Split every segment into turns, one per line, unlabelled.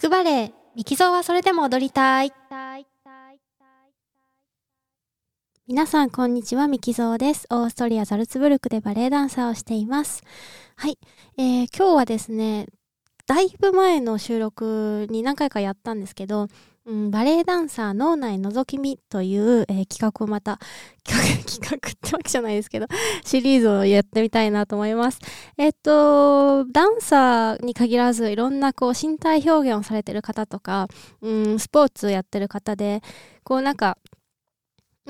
クバレー、ミキゾーはそれでも踊りたい。皆さん、こんにちは。ミキゾーです。オーストリア・ザルツブルクでバレエダンサーをしています。はい。えー、今日はですね、だいぶ前の収録に何回かやったんですけど、うん、バレエダンサー脳内覗き見という、えー企画をまた、企 画企画ってわけじゃないですけど、シリーズをやってみたいなと思います。えっと、ダンサーに限らず、いろんなこう身体表現をされてる方とか、うん、スポーツをやってる方で、こうなんか、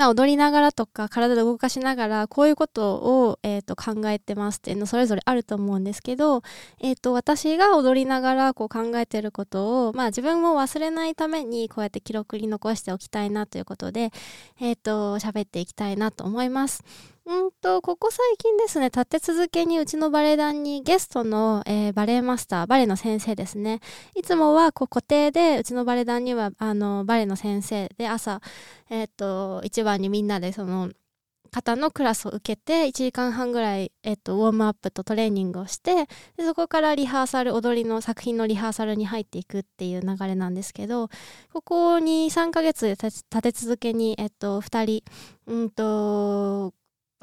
まあ、踊りながらとか体で動かしながらこういうことを、えー、と考えてますっていうのそれぞれあると思うんですけど、えー、と私が踊りながらこう考えてることを、まあ、自分も忘れないためにこうやって記録に残しておきたいなということで、えー、と喋っていきたいなと思います。うんとここ最近ですね立て続けにうちのバレエ団にゲストの、えーバレエマスターバレエの先生ですね。いつもはこう固定でうちのバレエ団にはあのバレエの先生で朝えっ、と一番にみんなでその方のクラスを受けて1時間半ぐらい、えっとウォームアップとトレーニングをしてでそこからリハーサル踊りの作品のリハーサルに入っていくっていう流れなんですけどここに3ヶ月で立て続けに、えっと2人うんと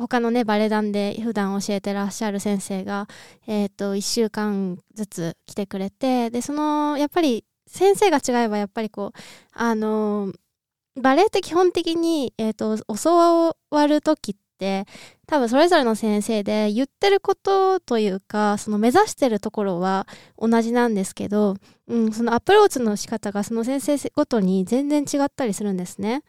他のねバレエ団で普段教えてらっしゃる先生が、えっと1週間ずつ来てくれてでそのやっぱり先生が違えばやっぱりこうあのバレエって基本的に、えー、と教わる時って多分それぞれの先生で言ってることというかその目指してるところは同じなんですけど、うん、そのアプローチの仕方がその先生ごとに全然違ったりするんですね。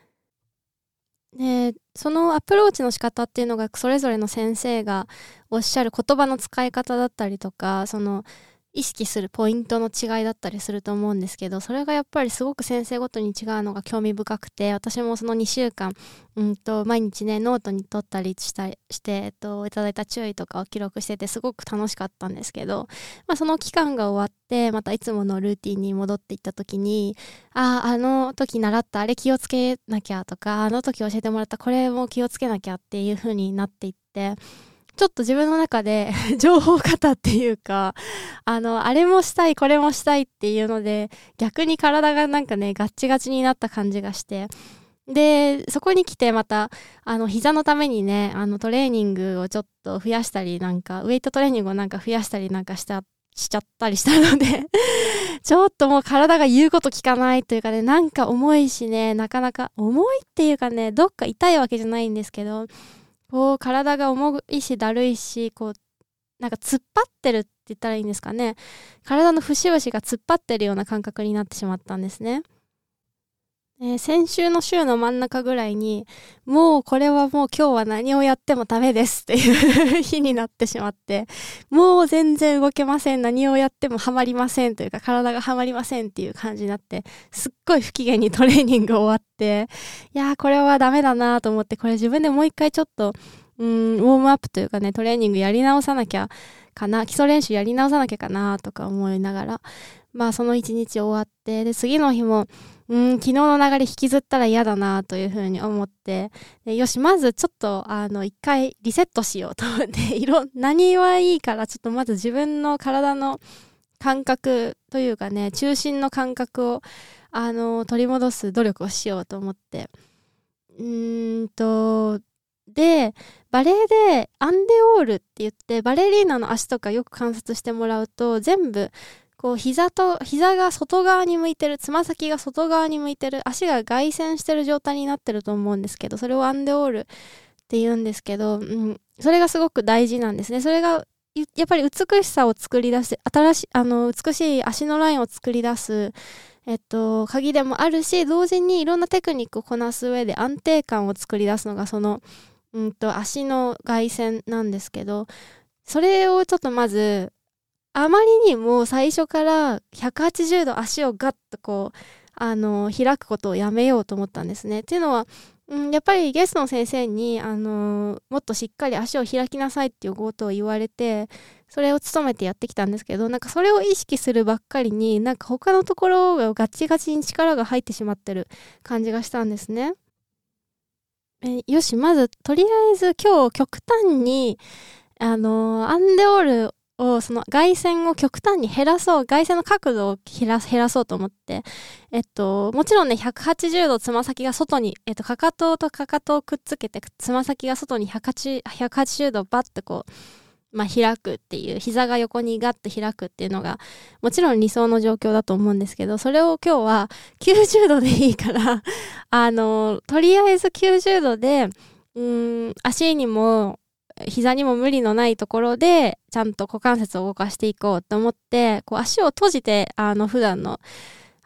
でそのアプローチの仕方っていうのがそれぞれの先生がおっしゃる言葉の使い方だったりとかその意識するポイントの違いだったりすると思うんですけどそれがやっぱりすごく先生ごとに違うのが興味深くて私もその2週間、うん、と毎日ねノートに取ったりしたして、えっと、いただいた注意とかを記録しててすごく楽しかったんですけど、まあ、その期間が終わってまたいつものルーティンに戻っていった時にあああの時習ったあれ気をつけなきゃとかあの時教えてもらったこれも気をつけなきゃっていう風になっていって。ちょっと自分の中で 情報型っていうか、あの、あれもしたい、これもしたいっていうので、逆に体がなんかね、ガッチガチになった感じがして、で、そこに来てまた、あの、膝のためにね、あの、トレーニングをちょっと増やしたり、なんか、ウェイトトレーニングをなんか増やしたりなんかした、しちゃったりしたので、ちょっともう体が言うこと聞かないというかね、なんか重いしね、なかなか、重いっていうかね、どっか痛いわけじゃないんですけど、こう体が重いしだるいしこうなんか突っ張ってるって言ったらいいんですかね体の節々が突っ張ってるような感覚になってしまったんですね。えー先週の週の真ん中ぐらいにもうこれはもう今日は何をやってもダメですっていう日になってしまってもう全然動けません何をやってもハマりませんというか体がハマりませんっていう感じになってすっごい不機嫌にトレーニング終わっていやーこれはダメだなと思ってこれ自分でもう一回ちょっとうんウォームアップというかねトレーニングやり直さなきゃかな基礎練習やり直さなきゃかなとか思いながらまあその一日終わってで次の日もうん昨日の流れ引きずったら嫌だなというふうに思ってでよしまずちょっとあの一回リセットしようと思って いろ何はいいからちょっとまず自分の体の感覚というかね中心の感覚をあの取り戻す努力をしようと思って。うんとでバレエでアンデオールって言ってバレリーナの足とかよく観察してもらうと全部こう膝と膝が外側に向いてるつま先が外側に向いてる足が外旋してる状態になってると思うんですけどそれをアンデオールって言うんですけど、うん、それがすごく大事なんですね。それがやっぱり美しさを作り出す新しいあの美しい足のラインを作り出すえっと、鍵でもあるし同時にいろんなテクニックをこなす上で安定感を作り出すのがその、うん、と足の外旋なんですけどそれをちょっとまずあまりにも最初から180度足をガッとこうあの開くことをやめようと思ったんですね。っていうのは、うん、やっぱりゲストの先生にあのもっとしっかり足を開きなさいっていうことを言われてそれを努めてやってきたんですけどなんかそれを意識するばっかりになんか他のところがガチガチに力が入ってしまってる感じがしたんですね。えよしまずとりあえず今日極端にあのアンデオールを、その外線を極端に減らそう、外線の角度を減ら減らそうと思って、えっと、もちろんね、180度つま先が外に、えっと、かかととかかとをくっつけて、つま先が外に180 180度バッとこう、まあ、開くっていう、膝が横にガッと開くっていうのが、もちろん理想の状況だと思うんですけど、それを今日は90度でいいから あの、とりあえず90度で、うん、足にも、膝にも無理のないところで、ちゃんと股関節を動かしていこうと思って、こう足を閉じて、あの、普段の、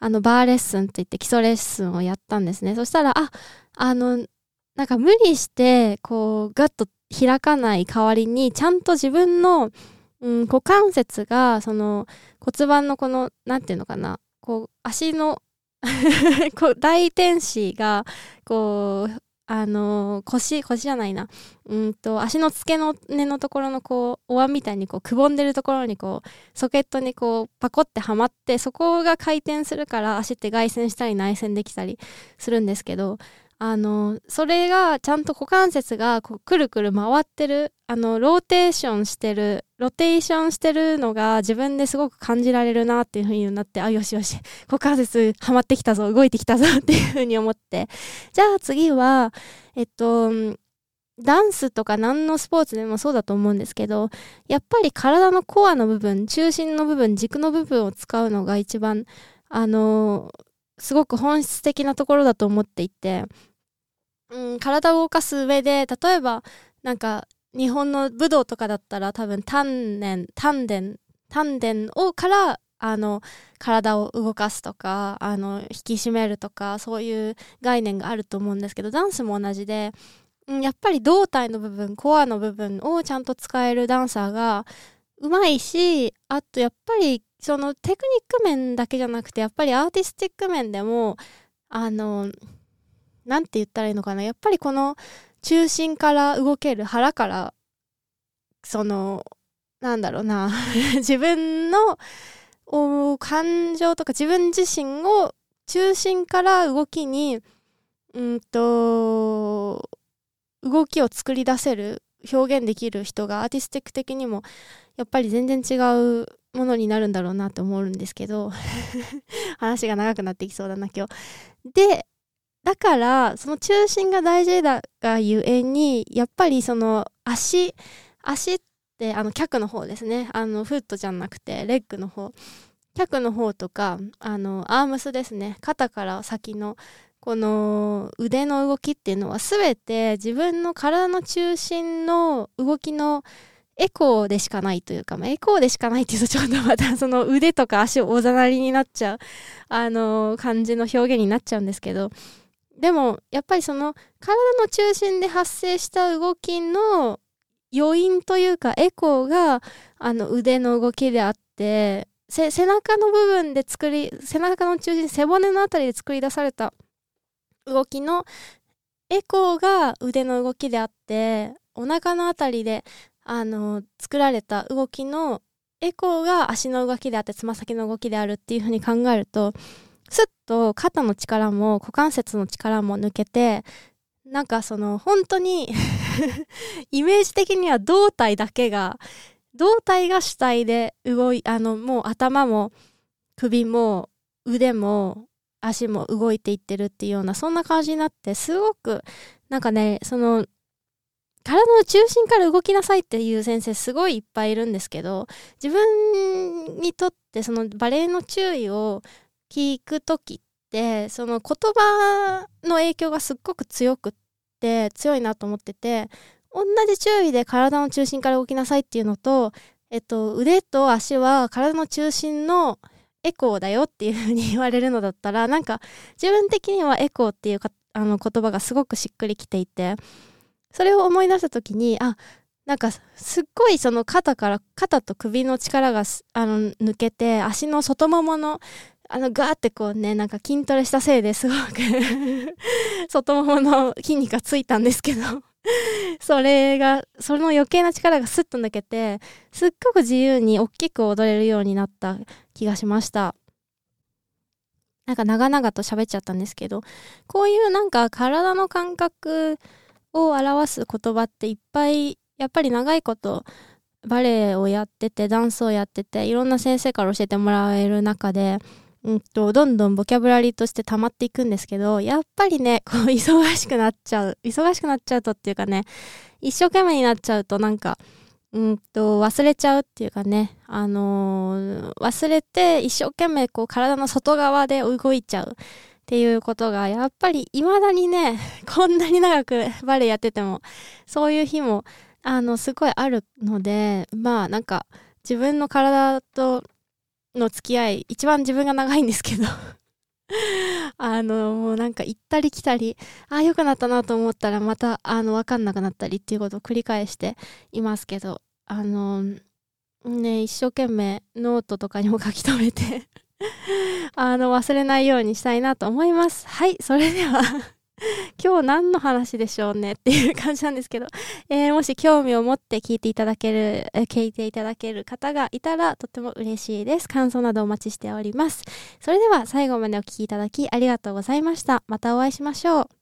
あの、バーレッスンといって基礎レッスンをやったんですね。そしたら、あ、あの、なんか無理して、こう、ガッと開かない代わりに、ちゃんと自分の、うん、股関節が、その骨盤のこの、なんていうのかな、こう、足の 大天使が、こう、あのー、腰、腰じゃないな。うんと、足の付け根のところのこう、お椀みたいにこう、くぼんでるところにこう、ソケットにこう、パコってはまって、そこが回転するから足って外旋したり内旋できたりするんですけど、あのそれがちゃんと股関節がこうくるくる回ってるあのローテーションしてるローテーションしてるのが自分ですごく感じられるなっていう風になってあよしよし股関節はまってきたぞ動いてきたぞ っていう風に思って。じゃあ次はえっとダンスとか何のスポーツでもそうだと思うんですけどやっぱり体のコアの部分中心の部分軸の部分を使うのが一番あのすごく本質的なところだと思っていてうん、体を動かす上で、例えば、なんか、日本の武道とかだったら多分、丹田、丹田、丹田をから、あの、体を動かすとか、あの、引き締めるとか、そういう概念があると思うんですけど、ダンスも同じで、うん、やっぱり胴体の部分、コアの部分をちゃんと使えるダンサーが、うまいし、あとやっぱり、そのテクニック面だけじゃなくて、やっぱりアーティスティック面でも、あの、なんて言ったらいいのかな。やっぱりこの中心から動ける腹から、その、なんだろうな。自分の感情とか自分自身を中心から動きに、うんと、動きを作り出せる、表現できる人がアーティスティック的にも、やっぱり全然違うものになるんだろうなと思うんですけど 話が長くなってきそうだな今日。でだから、その中心が大事だがゆえに、やっぱりその足、足って、あの、脚の方ですね。あの、フットじゃなくて、レッグの方。脚の方とか、あの、アームスですね。肩から先の、この腕の動きっていうのは全て自分の体の中心の動きのエコーでしかないというか、まあ、エコーでしかないっていうとちょっとまたその腕とか足をおざなりになっちゃう、あの感じの表現になっちゃうんですけど、でもやっぱりその体の中心で発生した動きの余韻というかエコーがあの腕の動きであって背中の部分で作り背中の中心背骨のあたりで作り出された動きのエコーが腕の動きであってお腹のあたりであの作られた動きのエコーが足の動きであってつま先の動きであるっていうふうに考えるとと肩の力も股関節の力も抜けてなんかその本当に イメージ的には胴体だけが胴体が主体で動いあのもう頭も首も腕も足も動いていってるっていうようなそんな感じになってすごくなんかねその体の中心から動きなさいっていう先生すごいいっぱいいるんですけど自分にとってそのバレエの注意を聞く時ってその言葉の影響がすっごく強くって強いなと思ってて同じ注意で体の中心から動きなさいっていうのと、えっと、腕と足は体の中心のエコーだよっていう風に言われるのだったらなんか自分的にはエコーっていうかあの言葉がすごくしっくりきていてそれを思い出した時にあなんかすっごいその肩から肩と首の力があの抜けて足の外もものあのガーってこうねなんか筋トレしたせいですごく 外ももの筋肉がついたんですけど それがその余計な力がスッと抜けてすっごく自由に大きく踊れるようになった気がしました。なんか長々と喋っちゃったんですけどこういうなんか体の感覚を表す言葉っていっぱいやっぱり長いことバレエをやってて、ダンスをやってて、いろんな先生から教えてもらえる中で、うんと、どんどんボキャブラリーとして溜まっていくんですけど、やっぱりね、こう、忙しくなっちゃう。忙しくなっちゃうとっていうかね、一生懸命になっちゃうとなんか、うんと、忘れちゃうっていうかね、あのー、忘れて一生懸命こう体の外側で動いちゃうっていうことが、やっぱり未だにね、こんなに長くバレエやってても、そういう日も、あの、すごいあるので、まあなんか、自分の体との付き合い、一番自分が長いんですけど。あの、もうなんか行ったり来たり、ああ、良くなったなと思ったらまた、あの、わかんなくなったりっていうことを繰り返していますけど、あの、ね、一生懸命ノートとかにも書き留めて あの、忘れないようにしたいなと思います。はい、それでは。今日何の話でしょうねっていう感じなんですけど、えー、もし興味を持って聞いていただける、え、聞いていただける方がいたらとても嬉しいです。感想などお待ちしております。それでは最後までお聴きいただきありがとうございました。またお会いしましょう。